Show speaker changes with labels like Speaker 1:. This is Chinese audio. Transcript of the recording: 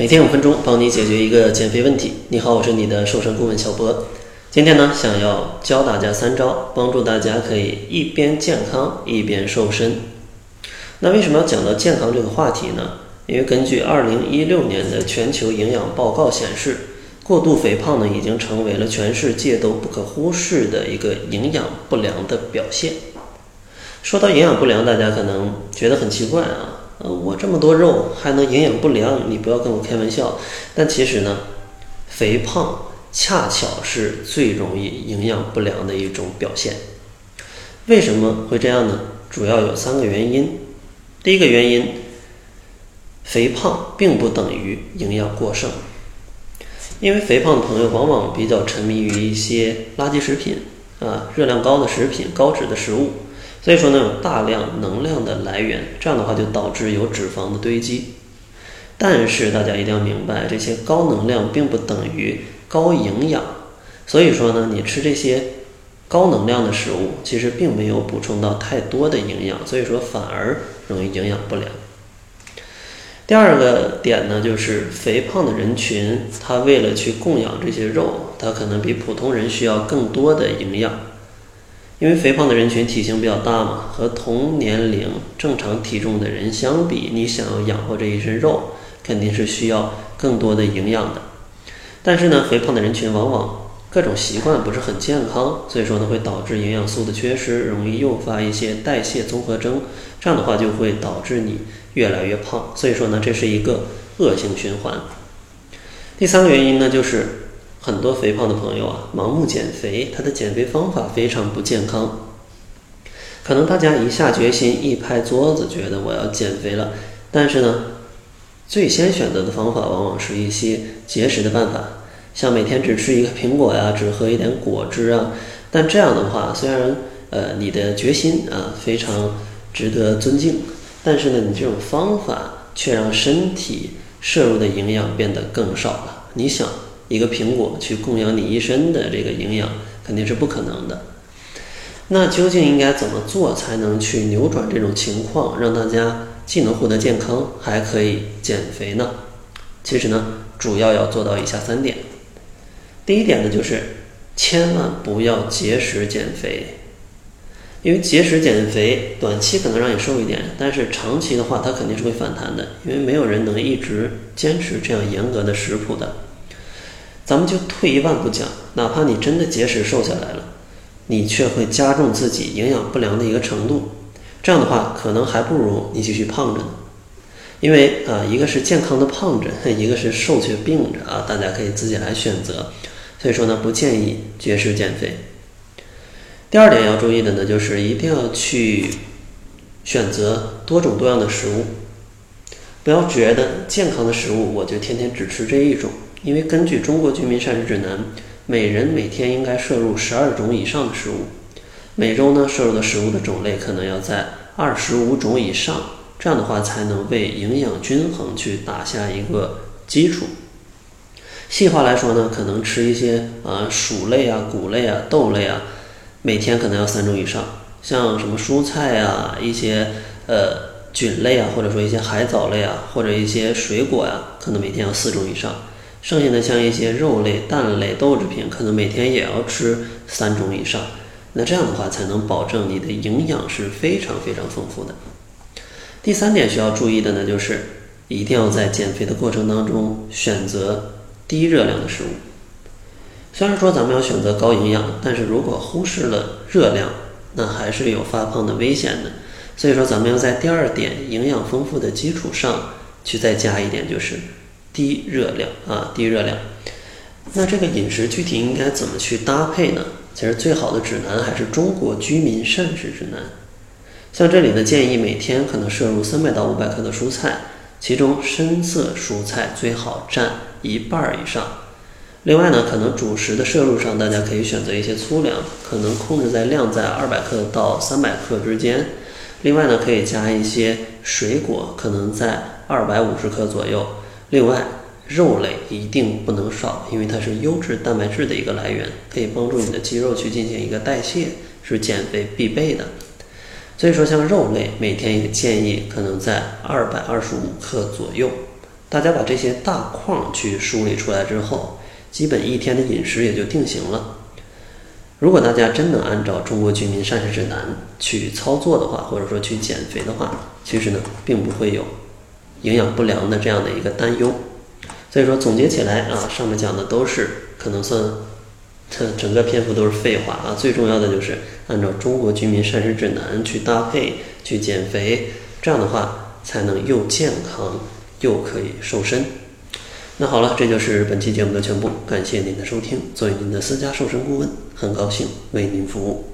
Speaker 1: 每天五分钟，帮你解决一个减肥问题。你好，我是你的瘦身顾问小博。今天呢，想要教大家三招，帮助大家可以一边健康一边瘦身。那为什么要讲到健康这个话题呢？因为根据二零一六年的全球营养报告显示，过度肥胖呢已经成为了全世界都不可忽视的一个营养不良的表现。说到营养不良，大家可能觉得很奇怪啊，呃，我这么多肉还能营养不良？你不要跟我开玩笑。但其实呢，肥胖恰巧是最容易营养不良的一种表现。为什么会这样呢？主要有三个原因。第一个原因，肥胖并不等于营养过剩，因为肥胖的朋友往往比较沉迷于一些垃圾食品啊，热量高的食品、高脂的食物。所以说呢，有大量能量的来源，这样的话就导致有脂肪的堆积。但是大家一定要明白，这些高能量并不等于高营养。所以说呢，你吃这些高能量的食物，其实并没有补充到太多的营养，所以说反而容易营养不良。第二个点呢，就是肥胖的人群，他为了去供养这些肉，他可能比普通人需要更多的营养。因为肥胖的人群体型比较大嘛，和同年龄正常体重的人相比，你想要养活这一身肉，肯定是需要更多的营养的。但是呢，肥胖的人群往往各种习惯不是很健康，所以说呢，会导致营养素的缺失，容易诱发一些代谢综合征，这样的话就会导致你越来越胖。所以说呢，这是一个恶性循环。第三个原因呢，就是。很多肥胖的朋友啊，盲目减肥，他的减肥方法非常不健康。可能大家一下决心，一拍桌子，觉得我要减肥了，但是呢，最先选择的方法往往是一些节食的办法，像每天只吃一个苹果呀，只喝一点果汁啊。但这样的话，虽然呃你的决心啊非常值得尊敬，但是呢，你这种方法却让身体摄入的营养变得更少了。你想？一个苹果去供养你一身的这个营养肯定是不可能的。那究竟应该怎么做才能去扭转这种情况，让大家既能获得健康，还可以减肥呢？其实呢，主要要做到以下三点。第一点呢，就是千万不要节食减肥，因为节食减肥短期可能让你瘦一点，但是长期的话，它肯定是会反弹的，因为没有人能一直坚持这样严格的食谱的。咱们就退一万步讲，哪怕你真的节食瘦下来了，你却会加重自己营养不良的一个程度。这样的话，可能还不如你继续胖着呢。因为啊，一个是健康的胖着，一个是瘦却病着啊，大家可以自己来选择。所以说呢，不建议绝食减肥。第二点要注意的呢，就是一定要去选择多种多样的食物，不要觉得健康的食物我就天天只吃这一种。因为根据《中国居民膳食指南》，每人每天应该摄入十二种以上的食物，每周呢摄入的食物的种类可能要在二十五种以上，这样的话才能为营养均衡去打下一个基础。细化来说呢，可能吃一些啊薯类啊、谷类啊、豆类啊，每天可能要三种以上。像什么蔬菜啊、一些呃菌类啊，或者说一些海藻类啊，或者一些水果呀，可能每天要四种以上。剩下的像一些肉类、蛋类、豆制品，可能每天也要吃三种以上。那这样的话，才能保证你的营养是非常非常丰富的。第三点需要注意的呢，就是一定要在减肥的过程当中选择低热量的食物。虽然说咱们要选择高营养，但是如果忽视了热量，那还是有发胖的危险的。所以说，咱们要在第二点营养丰富的基础上去再加一点，就是。低热量啊，低热量。那这个饮食具体应该怎么去搭配呢？其实最好的指南还是中国居民膳食指南。像这里的建议，每天可能摄入三百到五百克的蔬菜，其中深色蔬菜最好占一半以上。另外呢，可能主食的摄入上，大家可以选择一些粗粮，可能控制在量在二百克到三百克之间。另外呢，可以加一些水果，可能在二百五十克左右。另外，肉类一定不能少，因为它是优质蛋白质的一个来源，可以帮助你的肌肉去进行一个代谢，是减肥必备的。所以说，像肉类，每天一个建议可能在二百二十五克左右。大家把这些大框去梳理出来之后，基本一天的饮食也就定型了。如果大家真能按照中国居民膳食指南去操作的话，或者说去减肥的话，其实呢，并不会有营养不良的这样的一个担忧。所以说总结起来啊，上面讲的都是可能算，这整个篇幅都是废话啊。最重要的就是按照中国居民膳食指南去搭配去减肥，这样的话才能又健康。又可以瘦身。那好了，这就是本期节目的全部。感谢您的收听。作为您的私家瘦身顾问，很高兴为您服务。